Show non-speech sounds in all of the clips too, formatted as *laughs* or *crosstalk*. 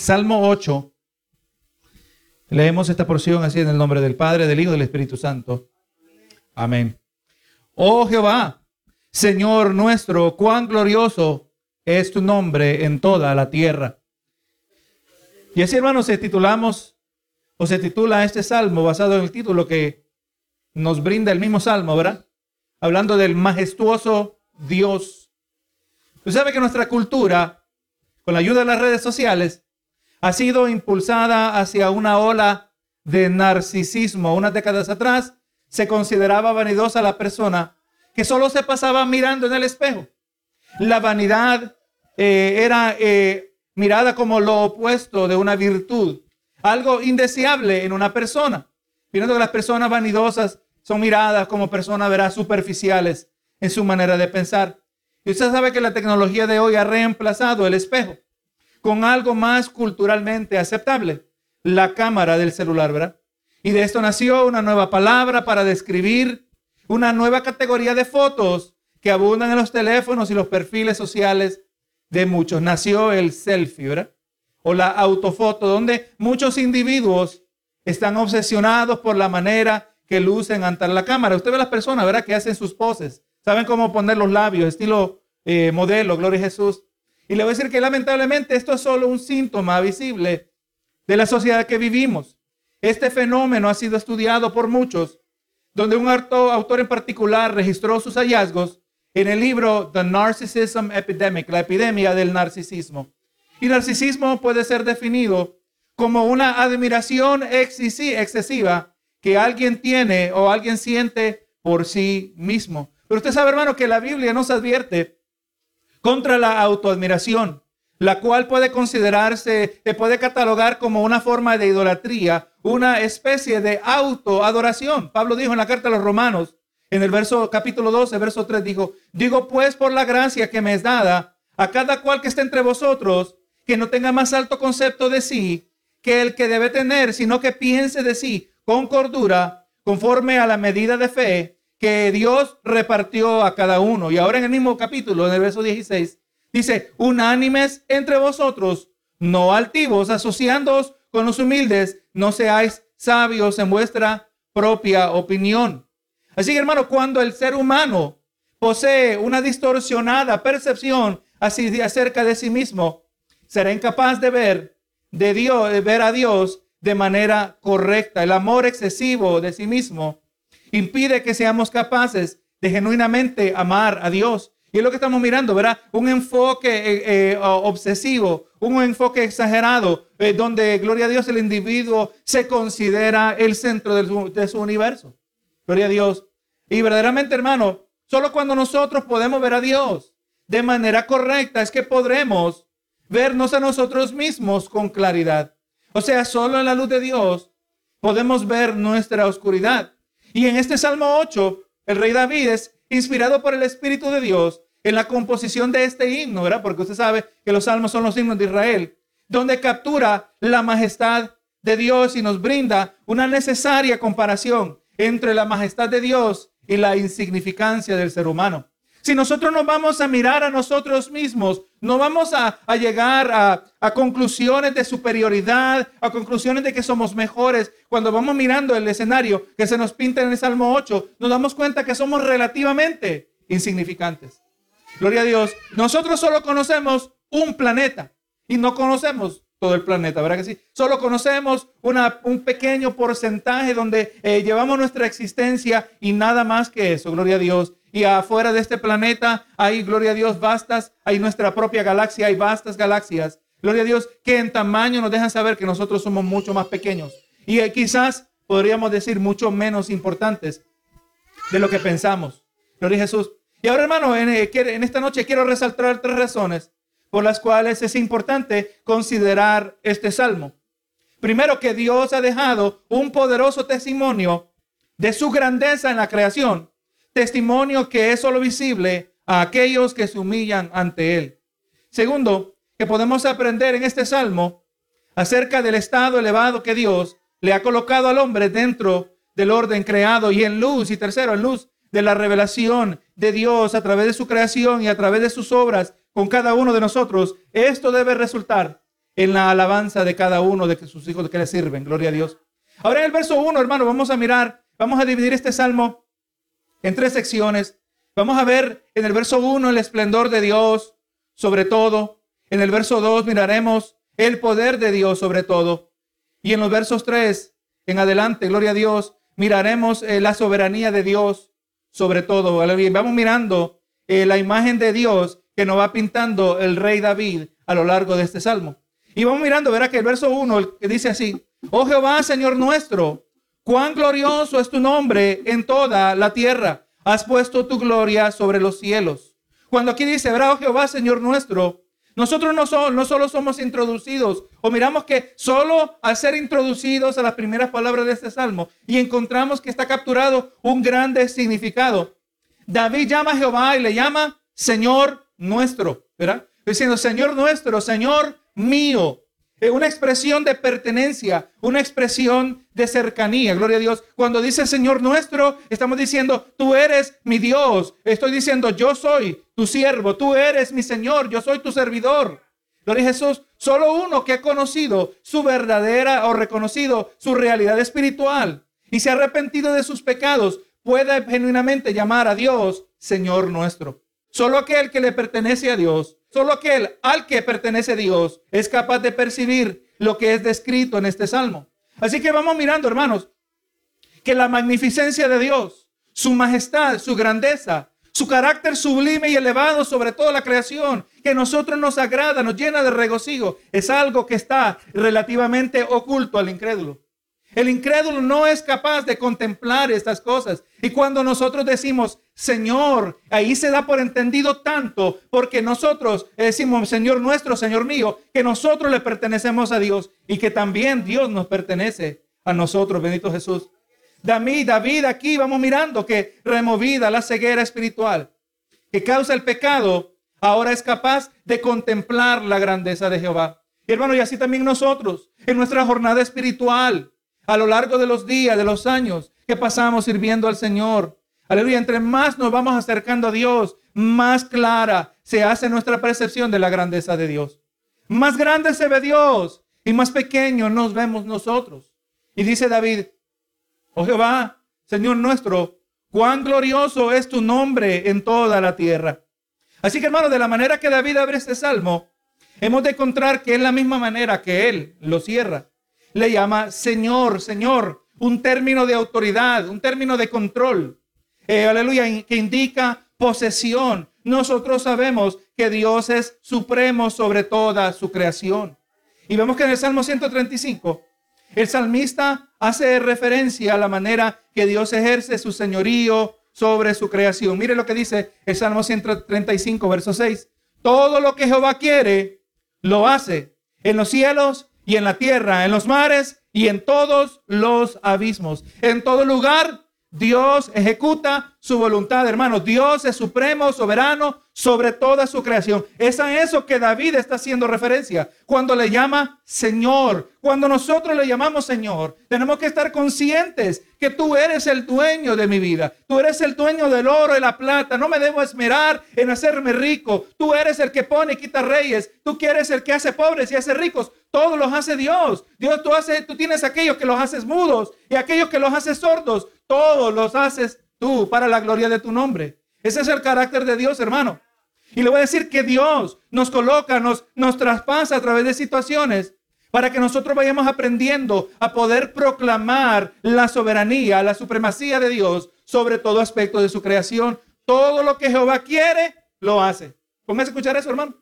Salmo 8. Leemos esta porción así en el nombre del Padre, del Hijo y del Espíritu Santo. Amén. Oh Jehová, Señor nuestro, cuán glorioso es tu nombre en toda la tierra. Y así, hermanos, se titulamos o se titula este salmo basado en el título que nos brinda el mismo salmo, ¿verdad? Hablando del majestuoso Dios. Usted sabe que nuestra cultura, con la ayuda de las redes sociales, ha sido impulsada hacia una ola de narcisismo. Unas décadas atrás se consideraba vanidosa la persona que solo se pasaba mirando en el espejo. La vanidad eh, era eh, mirada como lo opuesto de una virtud, algo indeseable en una persona. Viendo que las personas vanidosas son miradas como personas, verás, superficiales en su manera de pensar. Y usted sabe que la tecnología de hoy ha reemplazado el espejo con algo más culturalmente aceptable, la cámara del celular, ¿verdad? Y de esto nació una nueva palabra para describir una nueva categoría de fotos que abundan en los teléfonos y los perfiles sociales de muchos. Nació el selfie, ¿verdad? O la autofoto, donde muchos individuos están obsesionados por la manera que lucen ante la cámara. Usted ve las personas, ¿verdad? Que hacen sus poses. Saben cómo poner los labios, estilo eh, modelo, gloria a Jesús. Y le voy a decir que lamentablemente esto es solo un síntoma visible de la sociedad que vivimos. Este fenómeno ha sido estudiado por muchos, donde un autor en particular registró sus hallazgos en el libro The Narcissism Epidemic, la epidemia del narcisismo. Y narcisismo puede ser definido como una admiración excesiva que alguien tiene o alguien siente por sí mismo. Pero usted sabe, hermano, que la Biblia nos advierte contra la autoadmiración, la cual puede considerarse, se puede catalogar como una forma de idolatría, una especie de autoadoración. Pablo dijo en la carta a los romanos, en el verso capítulo 12, verso 3, dijo, digo pues por la gracia que me es dada a cada cual que esté entre vosotros, que no tenga más alto concepto de sí que el que debe tener, sino que piense de sí con cordura, conforme a la medida de fe que Dios repartió a cada uno. Y ahora en el mismo capítulo, en el verso 16, dice, unánimes entre vosotros, no altivos, asociándoos con los humildes, no seáis sabios en vuestra propia opinión. Así que hermano, cuando el ser humano posee una distorsionada percepción así acerca de sí mismo, será incapaz de ver de Dios, de ver a Dios de manera correcta. El amor excesivo de sí mismo impide que seamos capaces de genuinamente amar a Dios. Y es lo que estamos mirando, ¿verdad? Un enfoque eh, eh, obsesivo, un enfoque exagerado, eh, donde, gloria a Dios, el individuo se considera el centro de su, de su universo. Gloria a Dios. Y verdaderamente, hermano, solo cuando nosotros podemos ver a Dios de manera correcta es que podremos vernos a nosotros mismos con claridad. O sea, solo en la luz de Dios podemos ver nuestra oscuridad. Y en este Salmo 8, el rey David es inspirado por el Espíritu de Dios en la composición de este himno, ¿verdad? Porque usted sabe que los salmos son los himnos de Israel, donde captura la majestad de Dios y nos brinda una necesaria comparación entre la majestad de Dios y la insignificancia del ser humano. Si nosotros nos vamos a mirar a nosotros mismos, no vamos a, llegar a, a, conclusiones de superioridad, a conclusiones de que somos mejores. Cuando vamos mirando el escenario que se nos pinta en el Salmo 8, nos damos cuenta que somos relativamente insignificantes. Gloria a Dios. Nosotros solo conocemos un planeta y no conocemos todo el planeta, ¿verdad que sí? Solo conocemos una, un pequeño porcentaje donde eh, llevamos nuestra existencia y nada más que eso, gloria a Dios. Y afuera de este planeta hay, gloria a Dios, vastas, hay nuestra propia galaxia, hay vastas galaxias. Gloria a Dios, que en tamaño nos dejan saber que nosotros somos mucho más pequeños. Y eh, quizás podríamos decir mucho menos importantes de lo que pensamos. Gloria a Jesús. Y ahora, hermano, en, eh, en esta noche quiero resaltar tres razones por las cuales es importante considerar este salmo. Primero, que Dios ha dejado un poderoso testimonio de su grandeza en la creación testimonio que es solo visible a aquellos que se humillan ante Él. Segundo, que podemos aprender en este salmo acerca del estado elevado que Dios le ha colocado al hombre dentro del orden creado y en luz. Y tercero, en luz de la revelación de Dios a través de su creación y a través de sus obras con cada uno de nosotros. Esto debe resultar en la alabanza de cada uno de sus hijos que le sirven. Gloria a Dios. Ahora en el verso 1, hermano, vamos a mirar, vamos a dividir este salmo en tres secciones. Vamos a ver en el verso 1 el esplendor de Dios sobre todo. En el verso 2 miraremos el poder de Dios sobre todo. Y en los versos 3 en adelante, gloria a Dios, miraremos eh, la soberanía de Dios sobre todo. Vamos mirando eh, la imagen de Dios que nos va pintando el rey David a lo largo de este salmo. Y vamos mirando, verá que el verso 1 que dice así, oh Jehová, Señor nuestro, cuán glorioso es tu nombre en toda la tierra. Has puesto tu gloria sobre los cielos. Cuando aquí dice, verá, oh Jehová, Señor nuestro, nosotros no, no solo somos introducidos, o miramos que solo al ser introducidos a las primeras palabras de este salmo y encontramos que está capturado un grande significado. David llama a Jehová y le llama Señor nuestro, ¿verdad? Diciendo, Señor nuestro, Señor mío. Una expresión de pertenencia, una expresión de cercanía. Gloria a Dios. Cuando dice Señor nuestro, estamos diciendo, tú eres mi Dios. Estoy diciendo, yo soy tu siervo. Tú eres mi Señor. Yo soy tu servidor. Gloria a Jesús. Solo uno que ha conocido su verdadera o reconocido su realidad espiritual y se ha arrepentido de sus pecados puede genuinamente llamar a Dios Señor nuestro. Solo aquel que le pertenece a Dios Solo aquel al que pertenece Dios es capaz de percibir lo que es descrito en este salmo. Así que vamos mirando, hermanos, que la magnificencia de Dios, su majestad, su grandeza, su carácter sublime y elevado sobre toda la creación, que a nosotros nos agrada, nos llena de regocijo, es algo que está relativamente oculto al incrédulo. El incrédulo no es capaz de contemplar estas cosas. Y cuando nosotros decimos, Señor, ahí se da por entendido tanto, porque nosotros decimos, Señor nuestro, Señor mío, que nosotros le pertenecemos a Dios y que también Dios nos pertenece a nosotros, bendito Jesús. David, David, aquí vamos mirando que removida la ceguera espiritual que causa el pecado, ahora es capaz de contemplar la grandeza de Jehová. Y hermano, y así también nosotros, en nuestra jornada espiritual, a lo largo de los días, de los años que pasamos sirviendo al Señor. Aleluya, entre más nos vamos acercando a Dios, más clara se hace nuestra percepción de la grandeza de Dios. Más grande se ve Dios y más pequeño nos vemos nosotros. Y dice David, oh Jehová, Señor nuestro, cuán glorioso es tu nombre en toda la tierra. Así que hermano, de la manera que David abre este salmo, hemos de encontrar que es la misma manera que él lo cierra le llama Señor, Señor, un término de autoridad, un término de control. Eh, aleluya, que indica posesión. Nosotros sabemos que Dios es supremo sobre toda su creación. Y vemos que en el Salmo 135, el salmista hace referencia a la manera que Dios ejerce su señorío sobre su creación. Mire lo que dice el Salmo 135, verso 6. Todo lo que Jehová quiere, lo hace en los cielos y en la tierra, en los mares y en todos los abismos. En todo lugar Dios ejecuta su voluntad, hermano. Dios es supremo, soberano sobre toda su creación. Es a eso que David está haciendo referencia cuando le llama Señor. Cuando nosotros le llamamos Señor, tenemos que estar conscientes que tú eres el dueño de mi vida. Tú eres el dueño del oro y la plata. No me debo esmerar en hacerme rico. Tú eres el que pone y quita reyes. Tú quieres el que hace pobres y hace ricos. Todos los hace Dios. Dios, tú, hace, tú tienes aquellos que los haces mudos y aquellos que los haces sordos. Todos los haces tú para la gloria de tu nombre. Ese es el carácter de Dios, hermano. Y le voy a decir que Dios nos coloca, nos, nos traspasa a través de situaciones para que nosotros vayamos aprendiendo a poder proclamar la soberanía, la supremacía de Dios sobre todo aspecto de su creación. Todo lo que Jehová quiere, lo hace. Póngase a escuchar eso, hermano.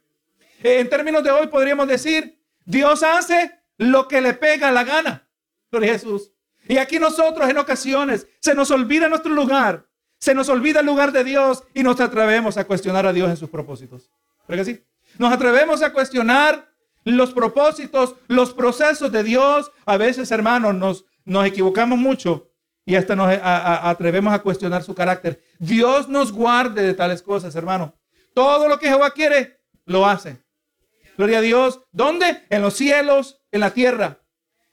En términos de hoy podríamos decir, Dios hace lo que le pega la gana. Jesús. Y aquí nosotros en ocasiones se nos olvida nuestro lugar, se nos olvida el lugar de Dios y nos atrevemos a cuestionar a Dios en sus propósitos. ¿Verdad que sí? Nos atrevemos a cuestionar los propósitos, los procesos de Dios. A veces, hermanos, nos, nos equivocamos mucho y hasta nos atrevemos a cuestionar su carácter. Dios nos guarde de tales cosas, hermano. Todo lo que Jehová quiere, lo hace. Gloria a Dios. ¿Dónde? En los cielos, en la tierra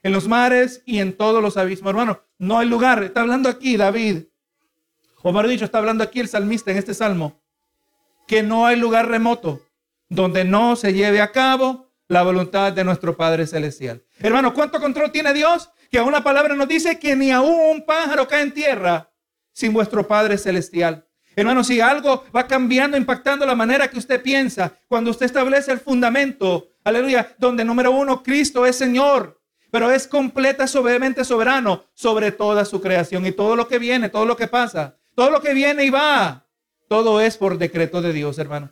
en los mares y en todos los abismos. Hermano, no hay lugar. Está hablando aquí David. O mejor dicho, está hablando aquí el salmista en este salmo. Que no hay lugar remoto donde no se lleve a cabo la voluntad de nuestro Padre Celestial. Hermano, ¿cuánto control tiene Dios? Que aún la palabra nos dice que ni aún un pájaro cae en tierra sin vuestro Padre Celestial. Hermano, si algo va cambiando, impactando la manera que usted piensa, cuando usted establece el fundamento, aleluya, donde número uno, Cristo es Señor, pero es completa, soberanamente soberano sobre toda su creación y todo lo que viene, todo lo que pasa, todo lo que viene y va, todo es por decreto de Dios, hermano.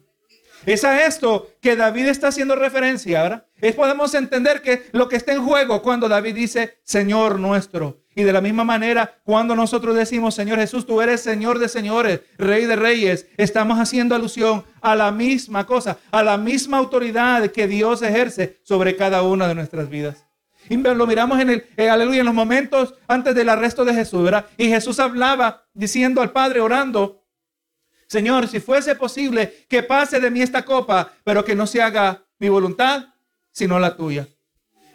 Es a esto que David está haciendo referencia, ¿verdad? Es podemos entender que lo que está en juego cuando David dice, Señor nuestro. Y de la misma manera, cuando nosotros decimos, Señor Jesús, tú eres Señor de señores, Rey de reyes, estamos haciendo alusión a la misma cosa, a la misma autoridad que Dios ejerce sobre cada una de nuestras vidas. Y lo miramos en el, eh, aleluya, en los momentos antes del arresto de Jesús. Y Jesús hablaba diciendo al Padre, orando, Señor, si fuese posible que pase de mí esta copa, pero que no se haga mi voluntad, sino la tuya.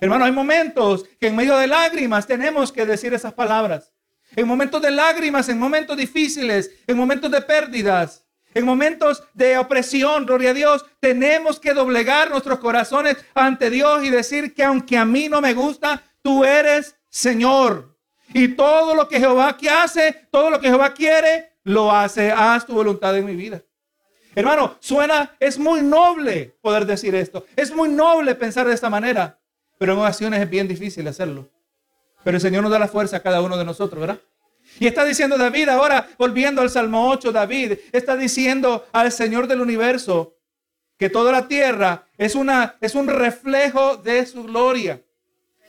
Hermano, hay momentos que en medio de lágrimas tenemos que decir esas palabras. En momentos de lágrimas, en momentos difíciles, en momentos de pérdidas, en momentos de opresión, gloria a Dios, tenemos que doblegar nuestros corazones ante Dios y decir que aunque a mí no me gusta, tú eres Señor. Y todo lo que Jehová hace, todo lo que Jehová quiere, lo hace. Haz tu voluntad en mi vida. Hermano, suena, es muy noble poder decir esto. Es muy noble pensar de esta manera. Pero en ocasiones es bien difícil hacerlo. Pero el Señor nos da la fuerza a cada uno de nosotros, ¿verdad? Y está diciendo David ahora, volviendo al Salmo 8, David está diciendo al Señor del universo que toda la tierra es, una, es un reflejo de su gloria.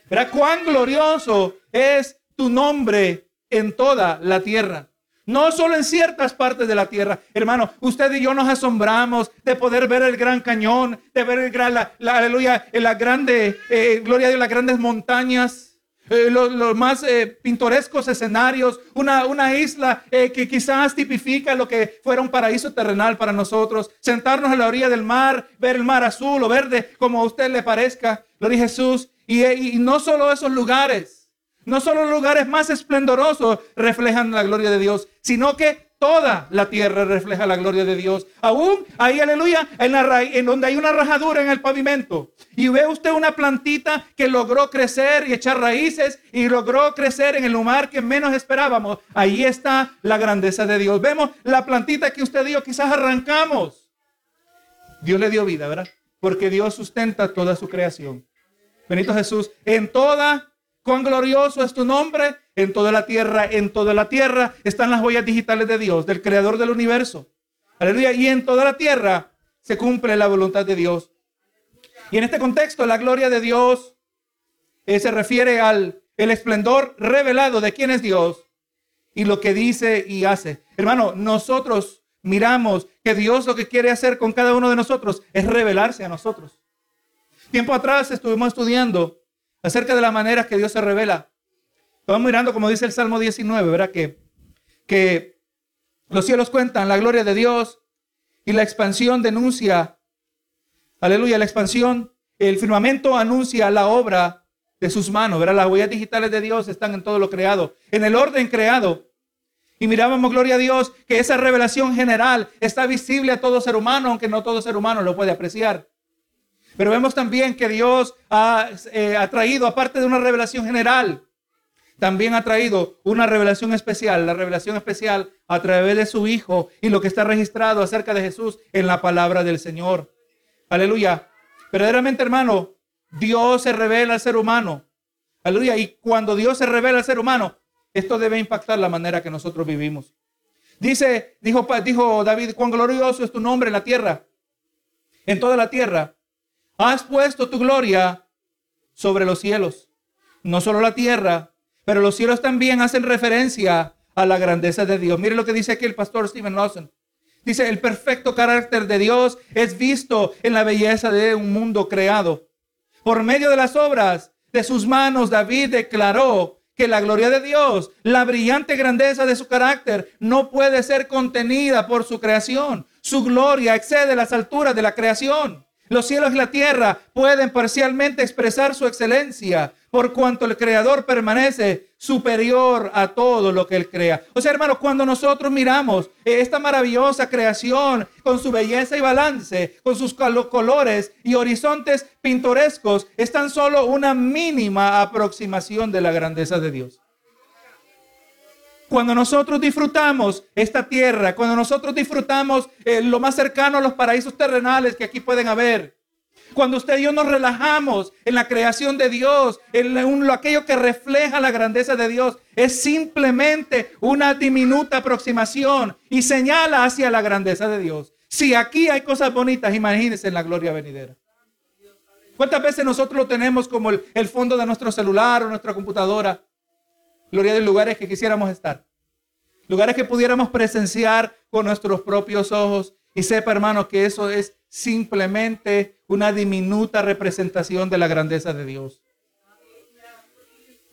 Verá cuán glorioso es tu nombre en toda la tierra. No solo en ciertas partes de la tierra. Hermano, usted y yo nos asombramos de poder ver el gran cañón, de ver el gran, la, aleluya, la grande, eh, gloria de las grandes montañas eh, los, más eh, pintorescos escenarios, una, una isla eh, que quizás tipifica lo que fuera un paraíso terrenal para nosotros, sentarnos a la orilla del mar, ver el mar azul o verde como a usted le parezca, lo dice Jesús, y, y no solo esos lugares, no solo los lugares más esplendorosos reflejan la gloria de Dios, sino que Toda la tierra refleja la gloria de Dios. Aún ahí, aleluya, en, la en donde hay una rajadura en el pavimento. Y ve usted una plantita que logró crecer y echar raíces y logró crecer en el lugar que menos esperábamos. Ahí está la grandeza de Dios. Vemos la plantita que usted dio, quizás arrancamos. Dios le dio vida, ¿verdad? Porque Dios sustenta toda su creación. Benito Jesús, en toda Cuán glorioso es tu nombre en toda la tierra. En toda la tierra están las huellas digitales de Dios, del creador del universo. Aleluya. Y en toda la tierra se cumple la voluntad de Dios. Y en este contexto, la gloria de Dios eh, se refiere al el esplendor revelado de quién es Dios y lo que dice y hace. Hermano, nosotros miramos que Dios lo que quiere hacer con cada uno de nosotros es revelarse a nosotros. Tiempo atrás estuvimos estudiando acerca de la manera que Dios se revela. Estamos mirando, como dice el Salmo 19, ¿verdad? Que, que los cielos cuentan la gloria de Dios y la expansión denuncia, aleluya, la expansión, el firmamento anuncia la obra de sus manos, ¿verdad? Las huellas digitales de Dios están en todo lo creado, en el orden creado. Y mirábamos, gloria a Dios, que esa revelación general está visible a todo ser humano, aunque no todo ser humano lo puede apreciar. Pero vemos también que Dios eh, ha, traído, aparte de una revelación general, también ha traído una revelación especial, la revelación especial a través de su Hijo y lo que está registrado acerca de Jesús en la palabra del Señor. Aleluya. Verdaderamente, hermano, Dios se revela al ser humano. Aleluya. Y cuando Dios se revela al ser humano, esto debe impactar la manera que nosotros vivimos. Dice, dijo, dijo David, cuán glorioso es tu nombre en la tierra, en toda la tierra has puesto tu gloria sobre los cielos. No solo la tierra, pero los cielos también hacen referencia a la grandeza de Dios. Mire lo que dice aquí el pastor Stephen Lawson. Dice, el perfecto carácter de Dios es visto en la belleza de un mundo creado. Por medio de las obras de sus manos, David declaró que la gloria de Dios, la brillante grandeza de su carácter, no puede ser contenida por su creación. Su gloria excede las alturas de la creación. Los cielos y la tierra pueden parcialmente expresar su excelencia, por cuanto el Creador permanece superior a todo lo que Él crea. O sea, hermano, cuando nosotros miramos esta maravillosa creación con su belleza y balance, con sus colores y horizontes pintorescos, es tan solo una mínima aproximación de la grandeza de Dios. Cuando nosotros disfrutamos esta tierra, cuando nosotros disfrutamos eh, lo más cercano a los paraísos terrenales que aquí pueden haber, cuando usted y yo nos relajamos en la creación de Dios, en aquello que refleja la grandeza de Dios, es simplemente una diminuta aproximación y señala hacia la grandeza de Dios. Si aquí hay cosas bonitas, imagínense en la gloria venidera. ¿Cuántas veces nosotros lo tenemos como el fondo de nuestro celular o nuestra computadora? Gloria de lugares que quisiéramos estar. Lugares que pudiéramos presenciar con nuestros propios ojos. Y sepa, hermano, que eso es simplemente una diminuta representación de la grandeza de Dios.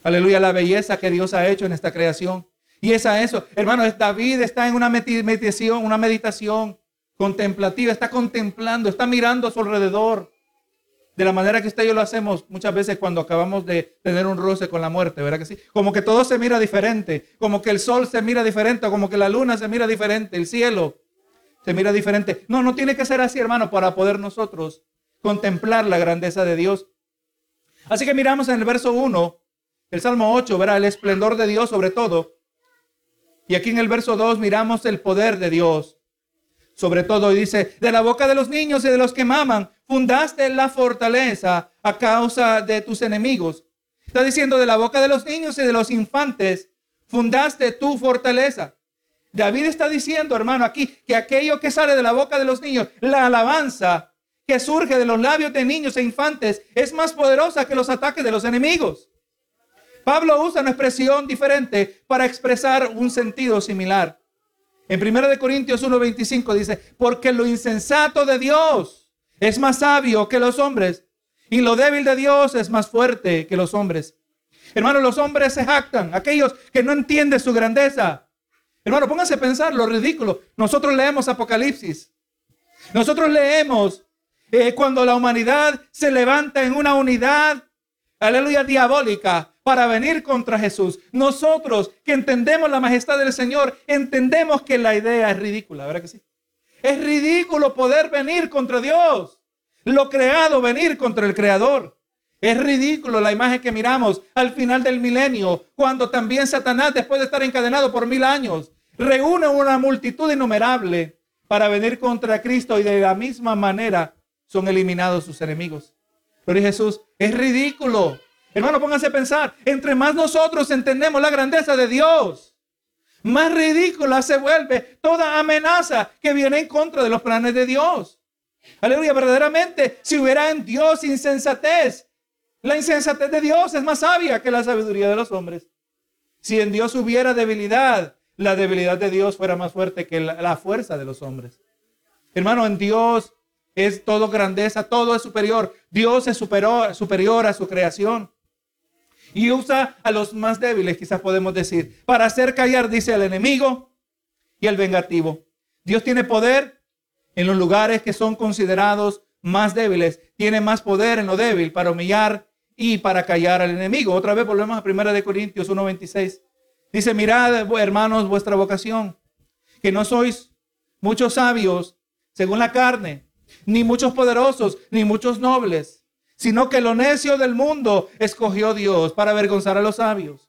Aleluya, la belleza que Dios ha hecho en esta creación. Y es a eso, hermano, David está en una meditación, una meditación contemplativa, está contemplando, está mirando a su alrededor. De la manera que usted y yo lo hacemos muchas veces cuando acabamos de tener un roce con la muerte, ¿verdad que sí? Como que todo se mira diferente, como que el sol se mira diferente, como que la luna se mira diferente, el cielo se mira diferente. No, no tiene que ser así, hermano, para poder nosotros contemplar la grandeza de Dios. Así que miramos en el verso 1, el Salmo 8, verá el esplendor de Dios sobre todo. Y aquí en el verso 2 miramos el poder de Dios sobre todo. Y dice, de la boca de los niños y de los que maman, fundaste la fortaleza a causa de tus enemigos. Está diciendo, de la boca de los niños y de los infantes, fundaste tu fortaleza. David está diciendo, hermano, aquí que aquello que sale de la boca de los niños, la alabanza que surge de los labios de niños e infantes, es más poderosa que los ataques de los enemigos. Pablo usa una expresión diferente para expresar un sentido similar. En 1 Corintios 1:25 dice, porque lo insensato de Dios es más sabio que los hombres y lo débil de Dios es más fuerte que los hombres. Hermano, los hombres se jactan, aquellos que no entienden su grandeza. Hermano, pónganse a pensar lo ridículo. Nosotros leemos Apocalipsis. Nosotros leemos eh, cuando la humanidad se levanta en una unidad, aleluya, diabólica para venir contra Jesús. Nosotros que entendemos la majestad del Señor, entendemos que la idea es ridícula, ¿verdad que sí? Es ridículo poder venir contra Dios. Lo creado, venir contra el Creador. Es ridículo la imagen que miramos al final del milenio, cuando también Satanás, después de estar encadenado por mil años, reúne una multitud innumerable para venir contra Cristo y de la misma manera son eliminados sus enemigos. Pero Jesús, es ridículo Hermano, pónganse a pensar, entre más nosotros entendemos la grandeza de Dios, más ridícula se vuelve toda amenaza que viene en contra de los planes de Dios. Aleluya, verdaderamente, si hubiera en Dios insensatez, la insensatez de Dios es más sabia que la sabiduría de los hombres. Si en Dios hubiera debilidad, la debilidad de Dios fuera más fuerte que la, fuerza de los hombres. Hermano, en Dios es todo grandeza, todo es superior. Dios es superior, superior a su creación y usa a los más débiles, quizás podemos decir, para hacer callar, dice, al enemigo y al vengativo. Dios tiene poder en los lugares que son considerados más débiles. Tiene más poder en lo débil para humillar y para callar al enemigo. Otra vez volvemos a 1 de Corintios 1:26. Dice, mirad, hermanos, vuestra vocación, que no sois muchos sabios según la carne, ni muchos poderosos, ni muchos nobles, sino que lo necio del mundo escogió Dios para avergonzar a los sabios.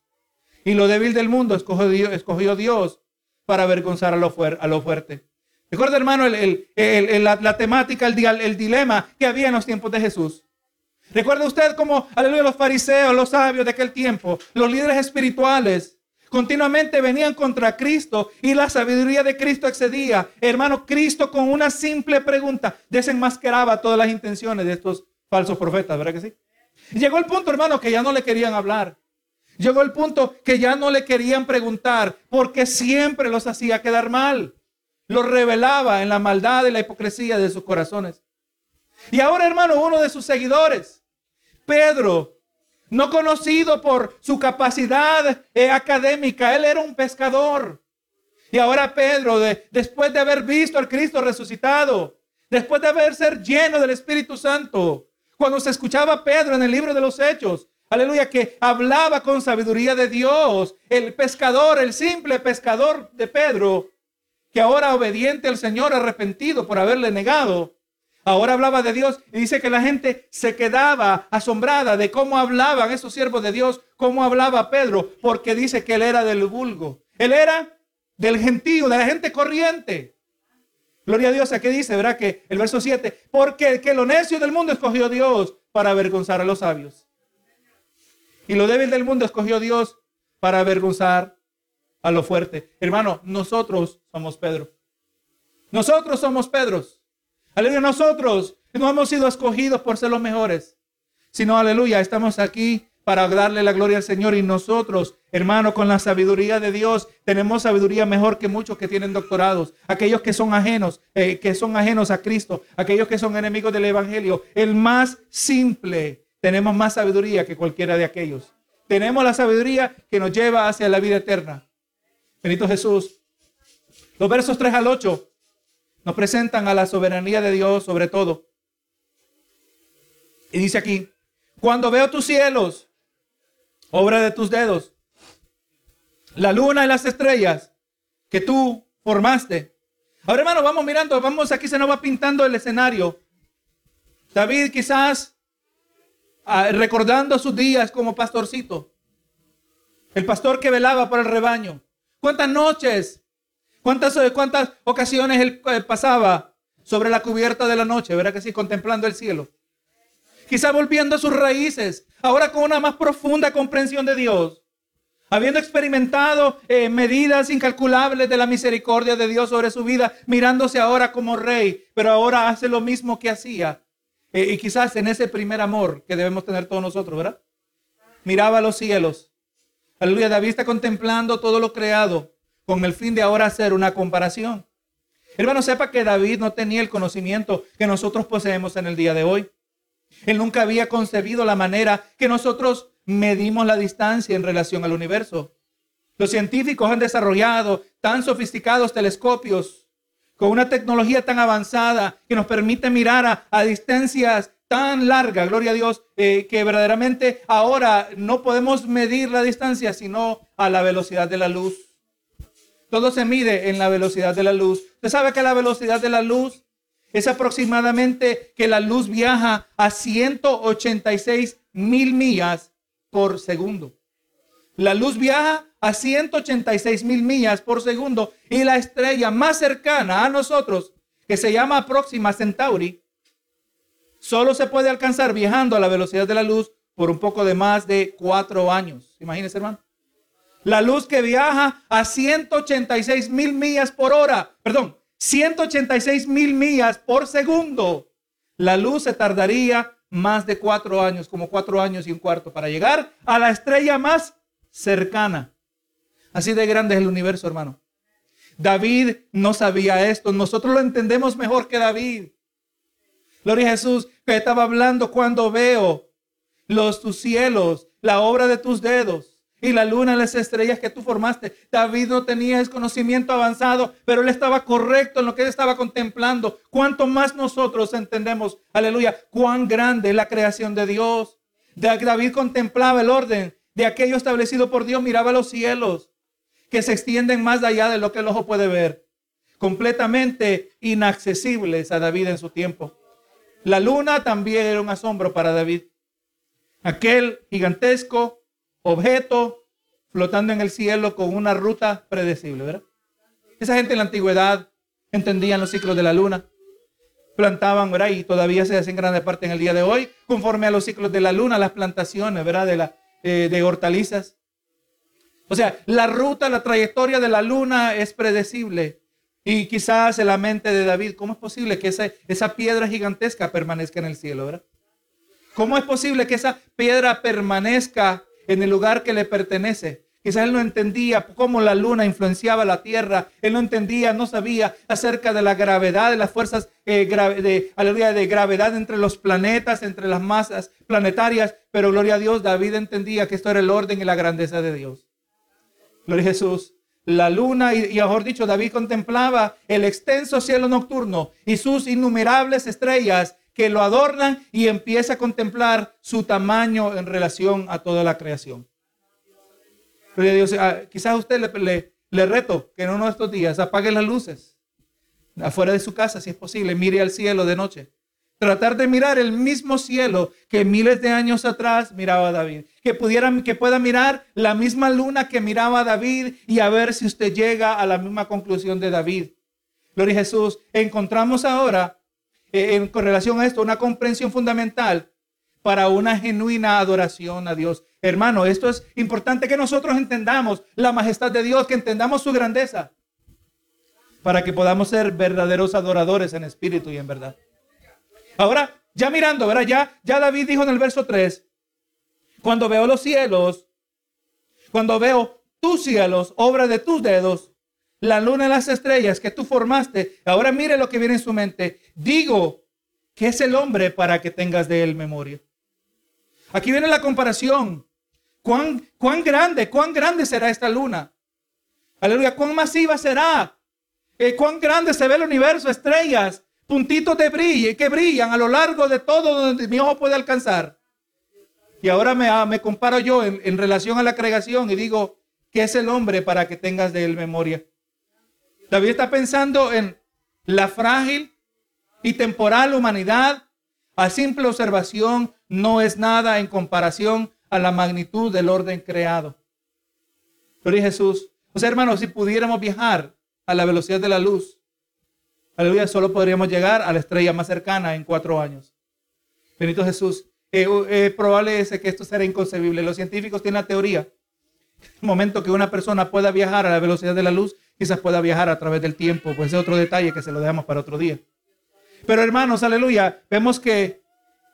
Y lo débil del mundo escogió Dios, para avergonzar a lo, fuerte. Recuerda, hermano, el, la, temática, el, dilema que había en los tiempos de Jesús. Recuerda usted cómo, aleluya, los fariseos, los sabios de aquel tiempo, los líderes espirituales, continuamente venían contra Cristo y la sabiduría de Cristo excedía. Hermano, Cristo con una simple pregunta desenmascaraba todas las intenciones de estos falsos profetas, ¿verdad que sí? Llegó el punto, hermano, que ya no le querían hablar. Llegó el punto que ya no le querían preguntar porque siempre los hacía quedar mal. Los revelaba en la maldad y la hipocresía de sus corazones. Y ahora, hermano, uno de sus seguidores, Pedro, no conocido por su capacidad eh, académica, él era un pescador. Y ahora Pedro, después de haber visto al Cristo resucitado, después de haber ser lleno del Espíritu Santo, cuando se escuchaba a Pedro en el libro de los Hechos, aleluya, que hablaba con sabiduría de Dios, el pescador, el simple pescador de Pedro, que ahora obediente al Señor, arrepentido por haberle negado, ahora hablaba de Dios y dice que la gente se quedaba asombrada de cómo hablaban esos siervos de Dios, cómo hablaba Pedro, porque dice que él era del vulgo, él era del gentío, de la gente corriente. Gloria a Dios, aquí dice, ¿verdad? Que el verso 7, porque que lo necio del mundo escogió Dios para avergonzar a los sabios. Y lo débil del mundo escogió Dios para avergonzar a lo fuerte. Hermano, nosotros somos Pedro. Nosotros somos Pedros. Aleluya, nosotros no hemos sido escogidos por ser los mejores, sino, aleluya, estamos aquí para darle la gloria al Señor. Y nosotros, hermano, con la sabiduría de Dios, tenemos sabiduría mejor que muchos que tienen doctorados. Aquellos que son ajenos, eh, que son ajenos a Cristo, aquellos que son enemigos del Evangelio. El más simple, tenemos más sabiduría que cualquiera de aquellos. Tenemos la sabiduría que nos lleva hacia la vida eterna. Benito Jesús. Los versos 3 al 8 nos presentan a la soberanía de Dios sobre todo. Y dice aquí, cuando veo tus cielos, obra de tus dedos. La luna y las estrellas que tú formaste. Ahora, hermano, vamos mirando, vamos aquí se nos va pintando el escenario. David quizás ah, recordando sus días como pastorcito. El pastor que velaba por el rebaño. ¿Cuántas noches, cuántas, cuántas ocasiones él eh, pasaba sobre la cubierta de la noche, ¿verdad que sí? Contemplando el cielo quizá volviendo a sus raíces, ahora con una más profunda comprensión de Dios, habiendo experimentado eh, medidas incalculables de la misericordia de Dios sobre su vida, mirándose ahora como rey, pero ahora hace lo mismo que hacía. Eh, y quizás en ese primer amor que debemos tener todos nosotros, ¿verdad? Miraba a los cielos. Aleluya, David está contemplando todo lo creado con el fin de ahora hacer una comparación. Hermano, sepa que David no tenía el conocimiento que nosotros poseemos en el día de hoy. Él nunca había concebido la manera que nosotros medimos la distancia en relación al universo. Los científicos han desarrollado tan sofisticados telescopios con una tecnología tan avanzada que nos permite mirar a, distancias tan largas, gloria a Dios, eh, que verdaderamente ahora no podemos medir la distancia sino a la velocidad de la luz. Todo se mide en la velocidad de la luz. Usted sabe que la velocidad de la luz es aproximadamente que la luz viaja a 186 mil millas por segundo. La luz viaja a 186 mil millas por segundo y la estrella más cercana a nosotros, que se llama Próxima Centauri, solo se puede alcanzar viajando a la velocidad de la luz por un poco de más de cuatro años. Imagínense, hermano. La luz que viaja a 186 mil millas por hora, perdón, 186 mil millas por segundo. La luz se tardaría más de cuatro años, como cuatro años y un cuarto, para llegar a la estrella más cercana. Así de grande es el universo, hermano. David no sabía esto. Nosotros lo entendemos mejor que David. Gloria a Jesús, que estaba hablando cuando veo los tus cielos, la obra de tus dedos y la luna, las estrellas que tú formaste. David no tenía ese conocimiento avanzado, pero él estaba correcto en lo que él estaba contemplando. Cuanto más nosotros entendemos, aleluya, cuán grande es la creación de Dios. David contemplaba el orden de aquello establecido por Dios, miraba los cielos que se extienden más allá de lo que el ojo puede ver, completamente inaccesibles a David en su tiempo. La luna también era un asombro para David. Aquel gigantesco objeto flotando en el cielo con una ruta predecible, ¿verdad? Esa gente en la antigüedad entendían los ciclos de la luna, plantaban, ¿verdad? Y todavía se hacen grande parte en el día de hoy, conforme a los ciclos de la luna, las plantaciones, ¿verdad? De, la, eh, de hortalizas. O sea, la ruta, la trayectoria de la luna es predecible. Y quizás en la mente de David, ¿cómo es posible que esa, esa piedra gigantesca permanezca en el cielo, ¿verdad? ¿Cómo es posible que esa piedra permanezca en el lugar que le pertenece. Quizás él no entendía cómo la luna influenciaba la tierra. Él no entendía, no sabía acerca de la gravedad, de las fuerzas eh, de, de gravedad entre los planetas, entre las masas planetarias. Pero gloria a Dios, David entendía que esto era el orden y la grandeza de Dios. Gloria a Jesús. la luna y, y, mejor dicho, David contemplaba el extenso cielo nocturno y sus innumerables estrellas que lo adornan y empieza a contemplar su tamaño en relación a toda la creación. Dios, ah, quizás usted le, le, reto que en uno de estos días apague las luces afuera de su casa, si es posible, mire al cielo de noche. Tratar de mirar el mismo cielo que miles de años atrás miraba David. Que, pudiera, que pueda mirar la misma luna que miraba David y a ver si usted llega a la misma conclusión de David. Gloria a Jesús. Encontramos ahora, eh, en, con relación a esto, una comprensión fundamental para una genuina adoración a Dios. Hermano, esto es importante que nosotros entendamos la majestad de Dios, que entendamos su grandeza, para que podamos ser verdaderos adoradores en espíritu y en verdad. Ahora, ya mirando, ¿verdad? Ya, ya David dijo en el verso 3, cuando veo los cielos, cuando veo tus cielos, obra de tus dedos, la luna y las estrellas que tú formaste, ahora mire lo que viene en su mente. Digo que es el hombre para que tengas de él memoria. Aquí viene la comparación. ¿Cuán, cuán grande, cuán grande será esta luna? Aleluya, cuán masiva será. Eh, cuán grande se ve el universo, estrellas, puntitos de brillo que brillan a lo largo de todo donde mi ojo puede alcanzar. Y ahora me, ah, comparo yo en, en relación a la creación y digo, ¿qué es el hombre para que tengas de él memoria? David está pensando en la frágil y temporal humanidad. A simple observación no es nada en comparación a la magnitud del orden creado. Gloria Jesús. O sea, hermanos, si pudiéramos viajar a la velocidad de la luz, aleluya, solo podríamos llegar a la estrella más cercana en cuatro años. Benito Jesús. Eh, eh, probable es que esto será inconcebible. Los científicos tienen la teoría. *laughs* El momento que una persona pueda viajar a la velocidad de la luz, quizás pueda viajar a través del tiempo. Pues es otro detalle que se lo dejamos para otro día. Pero hermanos, aleluya, vemos que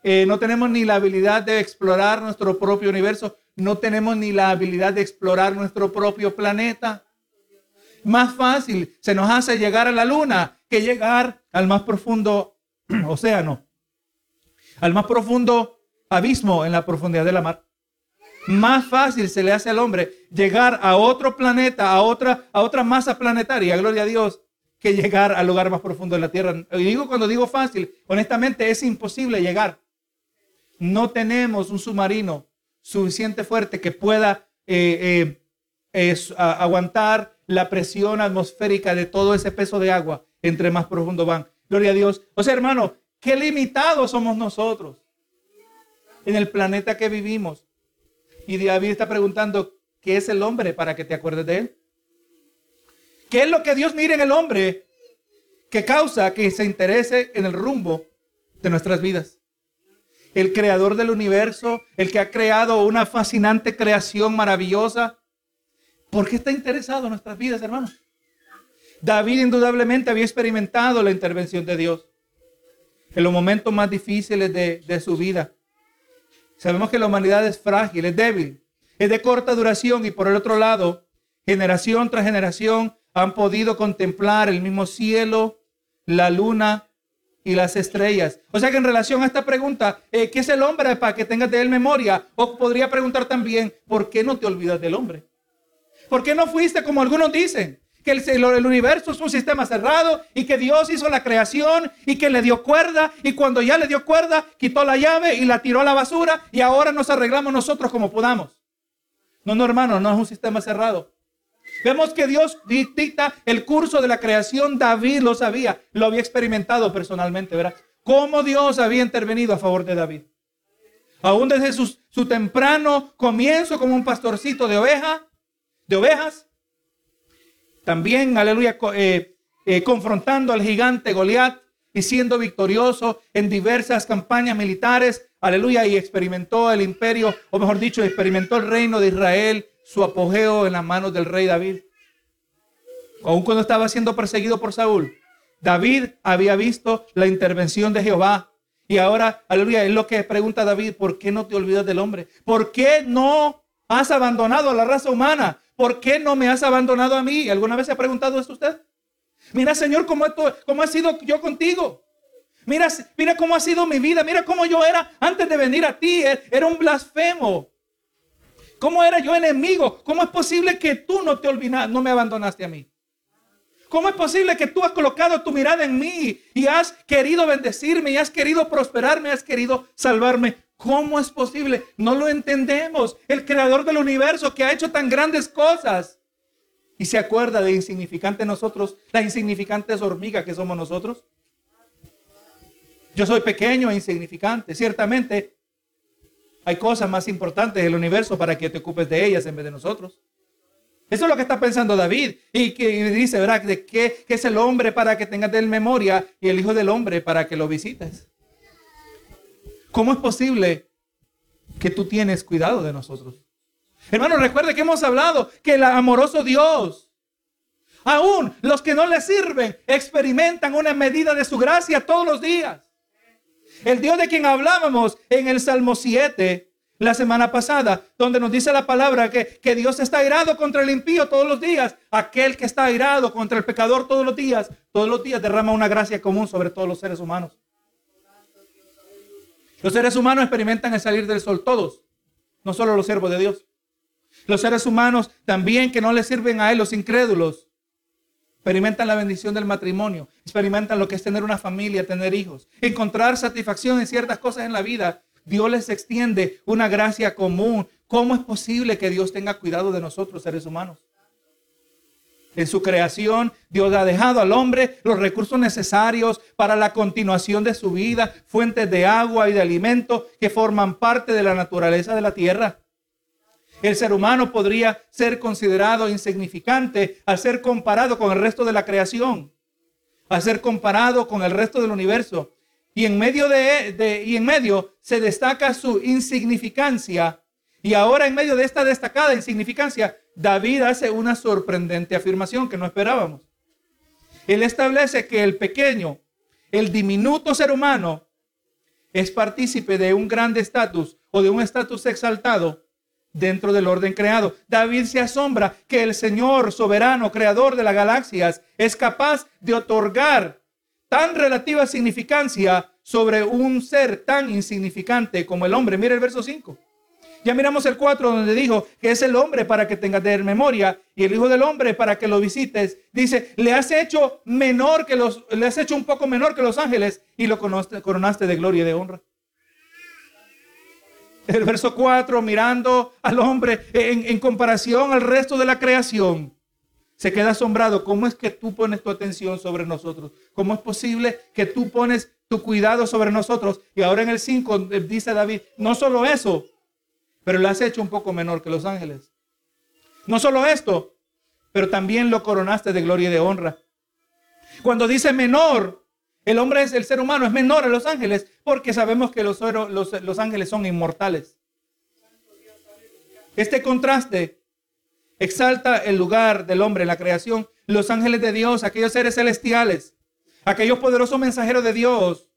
eh, no tenemos ni la habilidad de explorar nuestro propio universo, no tenemos ni la habilidad de explorar nuestro propio planeta. Más fácil se nos hace llegar a la luna que llegar al más profundo *clears throat* océano, al más profundo abismo en la profundidad de la mar. Más fácil se le hace al hombre llegar a otro planeta, a otra, a masa planetaria, gloria a Dios, que llegar al lugar más profundo de la tierra. Y digo cuando digo fácil, honestamente es imposible llegar. No tenemos un submarino suficiente fuerte que pueda eh, eh, aguantar la presión atmosférica de todo ese peso de agua entre más profundo van. Gloria a Dios. O sea, hermano, qué limitados somos nosotros en el planeta que vivimos. Y David está preguntando, ¿qué es el hombre para que te acuerdes de él? ¿Qué es lo que Dios mira en el hombre que causa que se interese en el rumbo de nuestras vidas? El creador del universo, el que ha creado una fascinante creación maravillosa. ¿Por qué está interesado en nuestras vidas, hermanos? David indudablemente había experimentado la intervención de Dios en los momentos más difíciles de, de su vida. Sabemos que la humanidad es frágil, es débil, es de corta duración y por el otro lado, generación tras generación han podido contemplar el mismo cielo, la luna y las estrellas. O sea que en relación a esta pregunta, eh, ¿qué es el hombre para que tengas de él memoria? O podría preguntar también, ¿por qué no te olvidas del hombre? ¿Por qué no fuiste como algunos dicen? Que el, el, universo es un sistema cerrado y que Dios hizo la creación y que le dio cuerda y cuando ya le dio cuerda quitó la llave y la tiró a la basura y ahora nos arreglamos nosotros como podamos. No, no hermano, no es un sistema cerrado. Vemos que Dios dicta el curso de la creación. David lo sabía, lo había experimentado personalmente, ¿verdad? Cómo Dios había intervenido a favor de David. Aún desde su, su temprano comienzo como un pastorcito de oveja, de ovejas, también, aleluya, eh, eh, confrontando al gigante Goliat y siendo victorioso en diversas campañas militares, aleluya, y experimentó el imperio, o mejor dicho, experimentó el reino de Israel, su apogeo en las manos del rey David. Aun cuando estaba siendo perseguido por Saúl, David había visto la intervención de Jehová. Y ahora, aleluya, es lo que pregunta David, ¿por qué no te olvidas del hombre? ¿Por qué no has abandonado a la raza humana? ¿Por qué no me has abandonado a mí? ¿Alguna vez se ha preguntado esto usted? Mira, Señor, cómo, esto, cómo ha sido yo contigo. Mira, mira cómo ha sido mi vida. Mira cómo yo era antes de venir a ti. E, era un blasfemo. ¿Cómo era yo enemigo? ¿Cómo es posible que tú no te olvidaste, no me abandonaste a mí? ¿Cómo es posible que tú has colocado tu mirada en mí y has querido bendecirme y has querido prosperarme, has querido salvarme? ¿Cómo es posible? No lo entendemos. El creador del universo que ha hecho tan grandes cosas y se acuerda de insignificante nosotros, la insignificante hormiga que somos nosotros. Yo soy pequeño e insignificante. Ciertamente hay cosas más importantes del universo para que te ocupes de ellas en vez de nosotros. Eso es lo que está pensando David. Y que dice, ¿verdad? De que, es el hombre para que tengas de él memoria y el hijo del hombre para que lo visites. ¿Cómo es posible que tú tienes cuidado de nosotros? Hermano, recuerde que hemos hablado que el amoroso Dios, aún los que no le sirven, experimentan una medida de su gracia todos los días. El Dios de quien hablábamos en el Salmo 7 la semana pasada, donde nos dice la palabra que, que Dios está airado contra el impío todos los días. Aquel que está airado contra el pecador todos los días, todos los días derrama una gracia común sobre todos los seres humanos. Los seres humanos experimentan el salir del sol, todos, no solo los siervos de Dios. Los seres humanos también que no le sirven a Él, los incrédulos, experimentan la bendición del matrimonio, experimentan lo que es tener una familia, tener hijos, encontrar satisfacción en ciertas cosas en la vida. Dios les extiende una gracia común. ¿Cómo es posible que Dios tenga cuidado de nosotros, seres humanos? En su creación, Dios ha dejado al hombre los recursos necesarios para la continuación de su vida, fuentes de agua y de alimento que forman parte de la naturaleza de la tierra. El ser humano podría ser considerado insignificante al ser comparado con el resto de la creación, al ser comparado con el resto del universo. Y en medio de, y en medio se destaca su insignificancia. Y ahora en medio de esta destacada insignificancia, David hace una sorprendente afirmación que no esperábamos. Él establece que el pequeño, el diminuto ser humano, es partícipe de un grande estatus o de un estatus exaltado dentro del orden creado. David se asombra que el Señor soberano, creador de las galaxias, es capaz de otorgar tan relativa significancia sobre un ser tan insignificante como el hombre. Mira el verso 5. Ya miramos el 4 donde dijo que es el hombre para que tengas de memoria y el hijo del hombre para que lo visites. Dice, le has hecho menor que los, le has hecho un poco menor que los ángeles y lo coronaste de gloria y de honra. El verso 4, mirando al hombre en, comparación al resto de la creación, se queda asombrado. ¿Cómo es que tú pones tu atención sobre nosotros? ¿Cómo es posible que tú pones tu cuidado sobre nosotros? Y ahora en el 5 eh, dice David, no solo eso, pero lo has hecho un poco menor que los ángeles. No solo esto, pero también lo coronaste de gloria y de honra. Cuando dice menor, el hombre es el ser humano, es menor a los ángeles, porque sabemos que los, ángeles son inmortales. Este contraste exalta el lugar del hombre en la creación. Los ángeles de Dios, aquellos seres celestiales, aquellos poderosos mensajeros de Dios,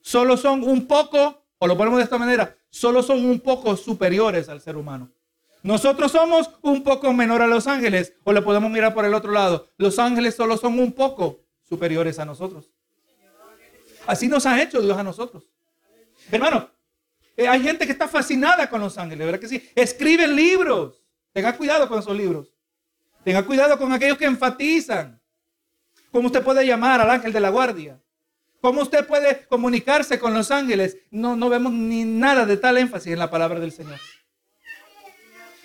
solo son un poco, o lo ponemos de esta manera, solo son un poco superiores al ser humano. Nosotros somos un poco menor a los ángeles, o le podemos mirar por el otro lado. Los ángeles solo son un poco superiores a nosotros. Así nos ha hecho Dios a nosotros. Hermano, eh, hay gente que está fascinada con los ángeles, ¿verdad que sí? Escriben libros. Tenga cuidado con esos libros. Tenga cuidado con aquellos que enfatizan. ¿Cómo usted puede llamar al ángel de la guardia? ¿Cómo usted puede comunicarse con los ángeles? No, no vemos ni nada de tal énfasis en la palabra del Señor.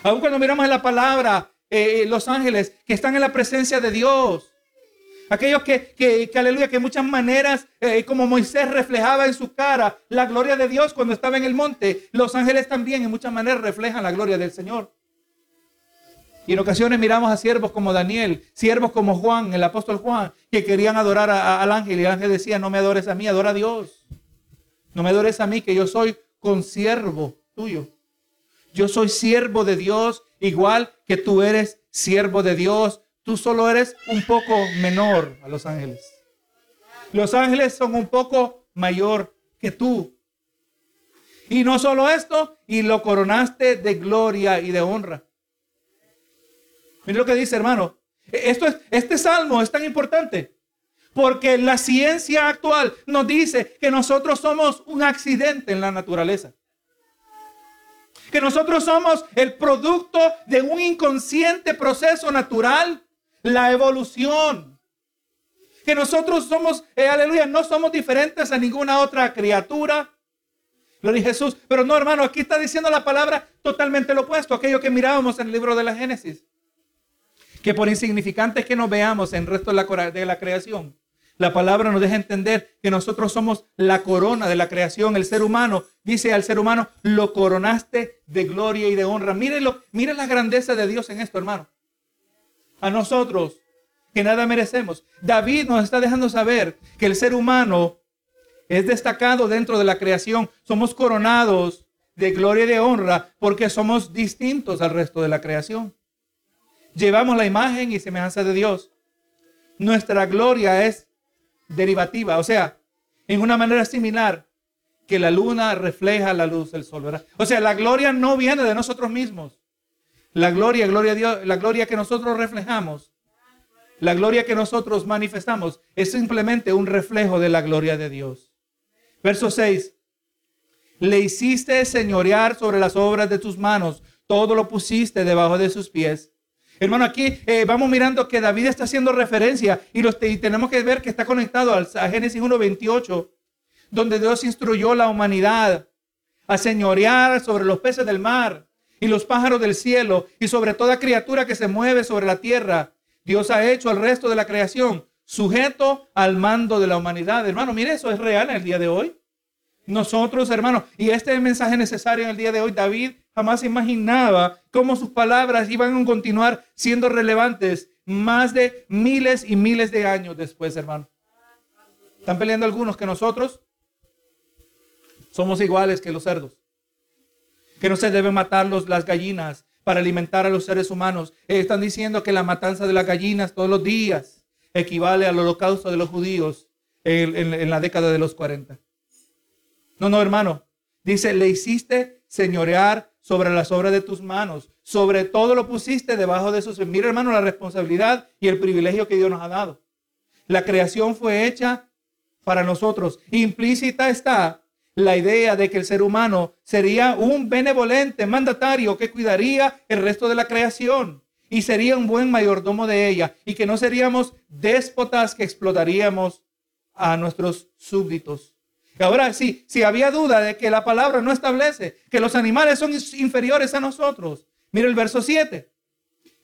Aún cuando miramos en la palabra, eh, los ángeles que están en la presencia de Dios, Aquellos que, que, aleluya, que muchas maneras, eh, como Moisés reflejaba en su cara la gloria de Dios cuando estaba en el monte, los ángeles también en muchas maneras reflejan la gloria del Señor. Y en ocasiones miramos a siervos como Daniel, siervos como Juan, el apóstol Juan, que querían adorar al ángel y el ángel decía, no me adores a mí, adora a Dios. No me adores a mí, que yo soy consiervo tuyo. Yo soy siervo de Dios, igual que tú eres siervo de Dios. Tú solo eres un poco menor a los ángeles. Los ángeles son un poco mayor que tú. Y no solo esto, y lo coronaste de gloria y de honra. Mira lo que dice, hermano. Esto es, este salmo es tan importante porque la ciencia actual nos dice que nosotros somos un accidente en la naturaleza. Que nosotros somos el producto de un inconsciente proceso natural, la evolución. Que nosotros somos, eh, aleluya, no somos diferentes a ninguna otra criatura. Lo dice Jesús. Pero no, hermano, aquí está diciendo la palabra totalmente lo opuesto, aquello que mirábamos en el libro de la Génesis. Que por insignificantes que nos veamos en el resto de la, creación, la palabra nos deja entender que nosotros somos la corona de la creación. El ser humano, dice al ser humano, lo coronaste de gloria y de honra. Mírenlo, miren la grandeza de Dios en esto, hermano. A nosotros, que nada merecemos. David nos está dejando saber que el ser humano es destacado dentro de la creación. Somos coronados de gloria y de honra porque somos distintos al resto de la creación. Llevamos la imagen y semejanza de Dios. Nuestra gloria es derivativa, o sea, en una manera similar que la luna refleja la luz del sol. O sea, la gloria no viene de nosotros mismos. La gloria, gloria Dios, la gloria que nosotros reflejamos, la gloria que nosotros manifestamos es simplemente un reflejo de la gloria de Dios. Verso 6. Le hiciste señorear sobre las obras de tus manos, todo lo pusiste debajo de sus pies. Hermano, aquí eh, vamos mirando que David está haciendo referencia y, los, tenemos que ver que está conectado a Génesis 1.28, donde Dios instruyó la humanidad a señorear sobre los peces del mar y los pájaros del cielo y sobre toda criatura que se mueve sobre la tierra. Dios ha hecho al resto de la creación sujeto al mando de la humanidad. Hermano, mire, eso es real en el día de hoy. Nosotros, hermano, y este mensaje necesario en el día de hoy, David jamás imaginaba cómo sus palabras iban a continuar siendo relevantes más de miles y miles de años después, hermano. Están peleando algunos que nosotros somos iguales que los cerdos. Que no se deben matar las gallinas para alimentar a los seres humanos. están diciendo que la matanza de las gallinas todos los días equivale al holocausto de los judíos en, en la década de los 40. No, no, hermano. Dice, le hiciste señorear sobre las obras de tus manos. Sobre todo lo pusiste debajo de sus... Mira, hermano, la responsabilidad y el privilegio que Dios nos ha dado. La creación fue hecha para nosotros. Implícita está la idea de que el ser humano sería un benevolente mandatario que cuidaría el resto de la creación y sería un buen mayordomo de ella y que no seríamos déspotas que explotaríamos a nuestros súbditos. Ahora sí, si había duda de que la palabra no establece que los animales son inferiores a nosotros, mire el verso 7.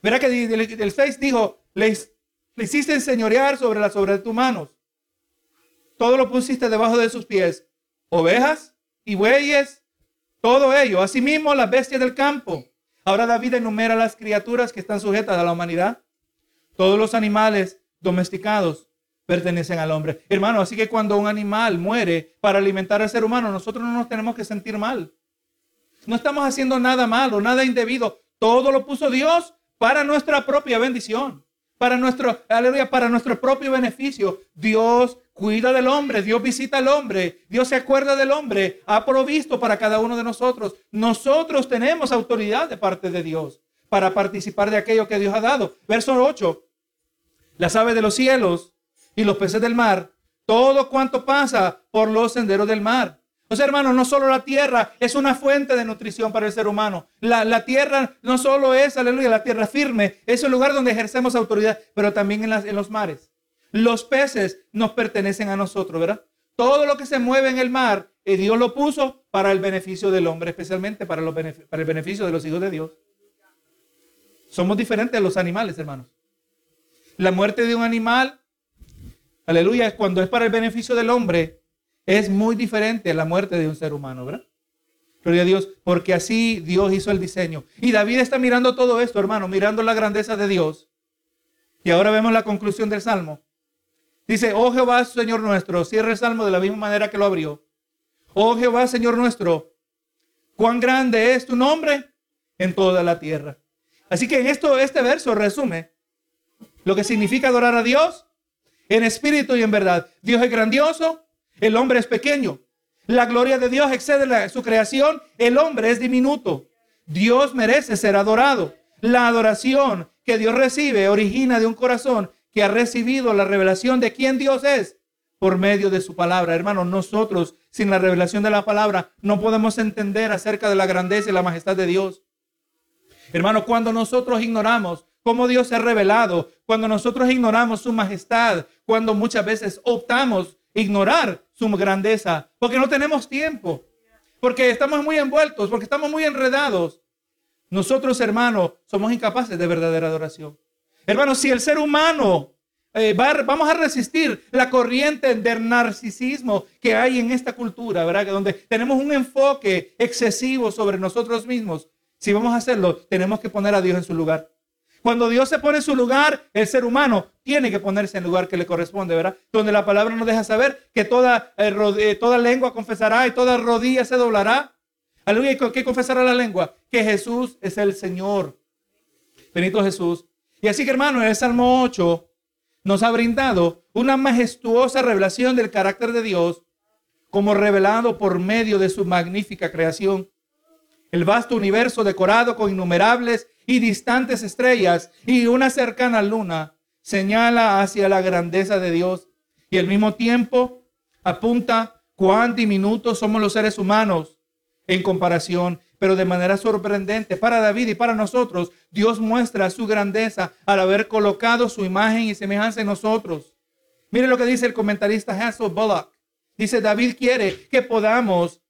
Verá que del 6 dijo, le, hiciste enseñorear sobre las de tus manos. Todo lo pusiste debajo de sus pies. Ovejas y bueyes, todo ello. Asimismo las bestias del campo. Ahora David enumera las criaturas que están sujetas a la humanidad. Todos los animales domesticados pertenecen al hombre. Hermano, así que cuando un animal muere para alimentar al ser humano, nosotros no nos tenemos que sentir mal. No estamos haciendo nada malo, nada indebido. Todo lo puso Dios para nuestra propia bendición, para nuestro, aleluya, para nuestro propio beneficio. Dios cuida del hombre, Dios visita al hombre, Dios se acuerda del hombre, ha provisto para cada uno de nosotros. Nosotros tenemos autoridad de parte de Dios para participar de aquello que Dios ha dado. Verso 8. Las aves de los cielos y los peces del mar, todo cuanto pasa por los senderos del mar. O sea, hermanos, no solo la tierra es una fuente de nutrición para el ser humano. La, tierra no solo es, aleluya, la tierra firme, es el lugar donde ejercemos autoridad, pero también en, las, en los mares. Los peces nos pertenecen a nosotros, ¿verdad? Todo lo que se mueve en el mar, eh, Dios lo puso para el beneficio del hombre, especialmente para, los para el beneficio de los hijos de Dios. Somos diferentes a los animales, hermanos. La muerte de un animal Aleluya, cuando es para el beneficio del hombre, es muy diferente a la muerte de un ser humano, ¿verdad? Gloria a Dios, porque así Dios hizo el diseño. Y David está mirando todo esto, hermano, mirando la grandeza de Dios. Y ahora vemos la conclusión del Salmo. Dice, oh Jehová, Señor nuestro, cierra el Salmo de la misma manera que lo abrió. Oh Jehová, Señor nuestro, cuán grande es tu nombre en toda la tierra. Así que en esto, este verso resume lo que significa adorar a Dios en espíritu y en verdad. Dios es grandioso, el hombre es pequeño. La gloria de Dios excede su creación, el hombre es diminuto. Dios merece ser adorado. La adoración que Dios recibe origina de un corazón que ha recibido la revelación de quién Dios es por medio de su palabra. Hermanos, nosotros sin la revelación de la palabra, no podemos entender acerca de la grandeza y la majestad de Dios. Hermano, cuando nosotros ignoramos cómo Dios se ha revelado, cuando nosotros ignoramos su majestad, cuando muchas veces optamos ignorar su grandeza, porque no tenemos tiempo, porque estamos muy envueltos, porque estamos muy enredados. Nosotros, hermanos, somos incapaces de verdadera adoración. Hermanos, si el ser humano eh, vamos a resistir la corriente del narcisismo que hay en esta cultura, ¿verdad? Donde tenemos un enfoque excesivo sobre nosotros mismos. Si vamos a hacerlo, tenemos que poner a Dios en su lugar. Cuando Dios se pone en su lugar, el ser humano tiene que ponerse en el lugar que le corresponde, ¿verdad? Donde la palabra nos deja saber que toda, eh, eh, toda lengua confesará y toda rodilla se doblará. Aleluya. ¿Qué confesará la lengua? Que Jesús es el Señor. Benito Jesús. Y así que, hermano, en el Salmo 8 nos ha brindado una majestuosa revelación del carácter de Dios como revelado por medio de su magnífica creación. El vasto universo decorado con innumerables y distantes estrellas y una cercana luna señala hacia la grandeza de Dios y al mismo tiempo apunta cuán diminutos somos los seres humanos en comparación pero de manera sorprendente para David y para nosotros, Dios muestra su grandeza al haber colocado su imagen y semejanza en nosotros. Mire lo que dice el comentarista Hassel Bullock. Dice, David quiere que podamos,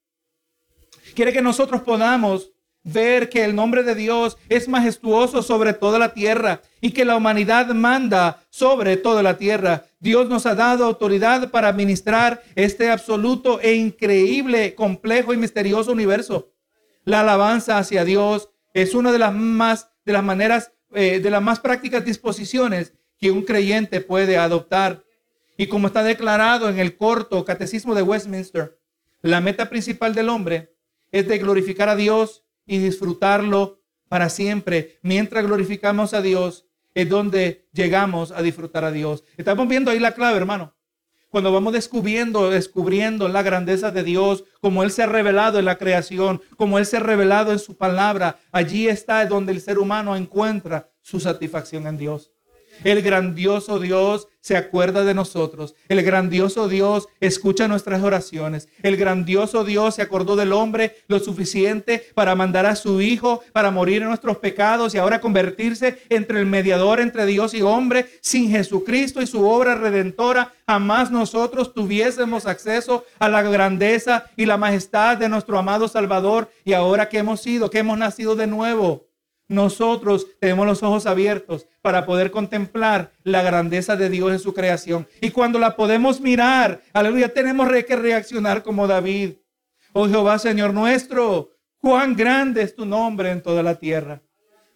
quiere que nosotros podamos ver que el nombre de Dios es majestuoso sobre toda la tierra y que la humanidad manda sobre toda la tierra. Dios nos ha dado autoridad para administrar este absoluto e increíble, complejo y misterioso universo. La alabanza hacia Dios es una de las más, de las maneras, eh, de las más prácticas disposiciones que un creyente puede adoptar. Y como está declarado en el corto Catecismo de Westminster, la meta principal del hombre es de glorificar a Dios y disfrutarlo para siempre. Mientras glorificamos a Dios, es donde llegamos a disfrutar a Dios. Estamos viendo ahí la clave, hermano cuando vamos descubriendo, descubriendo la grandeza de Dios, como Él se ha revelado en la creación, como Él se ha revelado en su palabra, allí está donde el ser humano encuentra su satisfacción en Dios. El grandioso Dios se acuerda de nosotros. El grandioso Dios escucha nuestras oraciones. El grandioso Dios se acordó del hombre lo suficiente para mandar a su Hijo para morir en nuestros pecados y ahora convertirse entre el mediador entre Dios y hombre. Sin Jesucristo y su obra redentora, jamás nosotros tuviésemos acceso a la grandeza y la majestad de nuestro amado Salvador. Y ahora que hemos sido, que hemos nacido de nuevo, nosotros tenemos los ojos abiertos para poder contemplar la grandeza de Dios en su creación. Y cuando la podemos mirar, aleluya, tenemos que reaccionar como David. Oh Jehová, Señor nuestro, cuán grande es tu nombre en toda la tierra.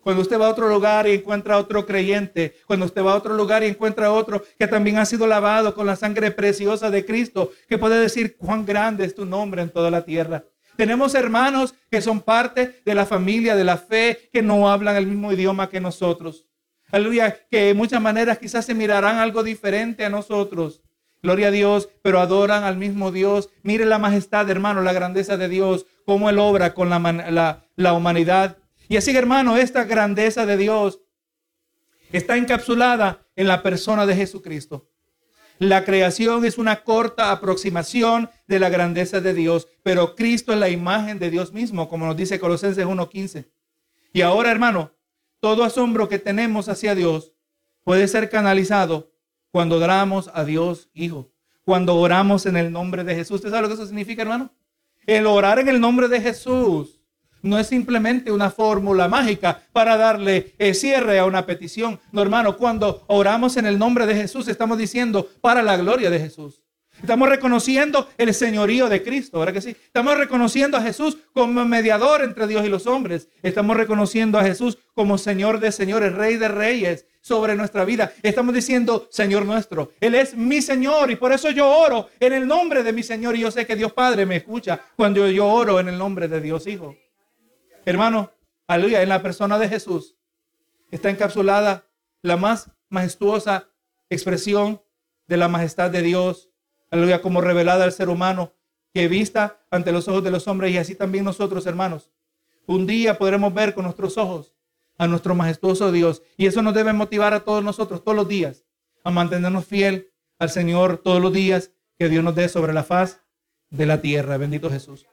Cuando usted va a otro lugar y encuentra a otro creyente, cuando usted va a otro lugar y encuentra a otro que también ha sido lavado con la sangre preciosa de Cristo, que puede decir cuán grande es tu nombre en toda la tierra. Tenemos hermanos que son parte de la familia de la fe, que no hablan el mismo idioma que nosotros. Aleluya, que de muchas maneras quizás se mirarán algo diferente a nosotros. Gloria a Dios, pero adoran al mismo Dios. Mire la majestad, hermano, la grandeza de Dios, cómo Él obra con la, la, la humanidad. Y así, hermano, esta grandeza de Dios está encapsulada en la persona de Jesucristo. La creación es una corta aproximación de la grandeza de Dios, pero Cristo es la imagen de Dios mismo, como nos dice Colosenses 1.15. Y ahora, hermano, todo asombro que tenemos hacia Dios puede ser canalizado cuando oramos a Dios Hijo, cuando oramos en el nombre de Jesús. ¿Usted sabe lo que eso significa, hermano? El orar en el nombre de Jesús no es simplemente una fórmula mágica para darle eh, cierre a una petición. No, hermano, cuando oramos en el nombre de Jesús, estamos diciendo para la gloria de Jesús. Estamos reconociendo el señorío de Cristo, ¿verdad que sí? Estamos reconociendo a Jesús como mediador entre Dios y los hombres. Estamos reconociendo a Jesús como Señor de señores, Rey de reyes sobre nuestra vida. Estamos diciendo, Señor nuestro, Él es mi Señor y por eso yo oro en el nombre de mi Señor y yo sé que Dios Padre me escucha cuando yo oro en el nombre de Dios Hijo. Hermano, aleluya, en la persona de Jesús está encapsulada la más majestuosa expresión de la majestad de Dios, aleluya, como revelada al ser humano, que vista ante los ojos de los hombres y así también nosotros, hermanos. Un día podremos ver con nuestros ojos a nuestro majestuoso Dios y eso nos debe motivar a todos nosotros todos los días a mantenernos fiel al Señor todos los días que Dios nos dé sobre la faz de la tierra. Bendito Jesús.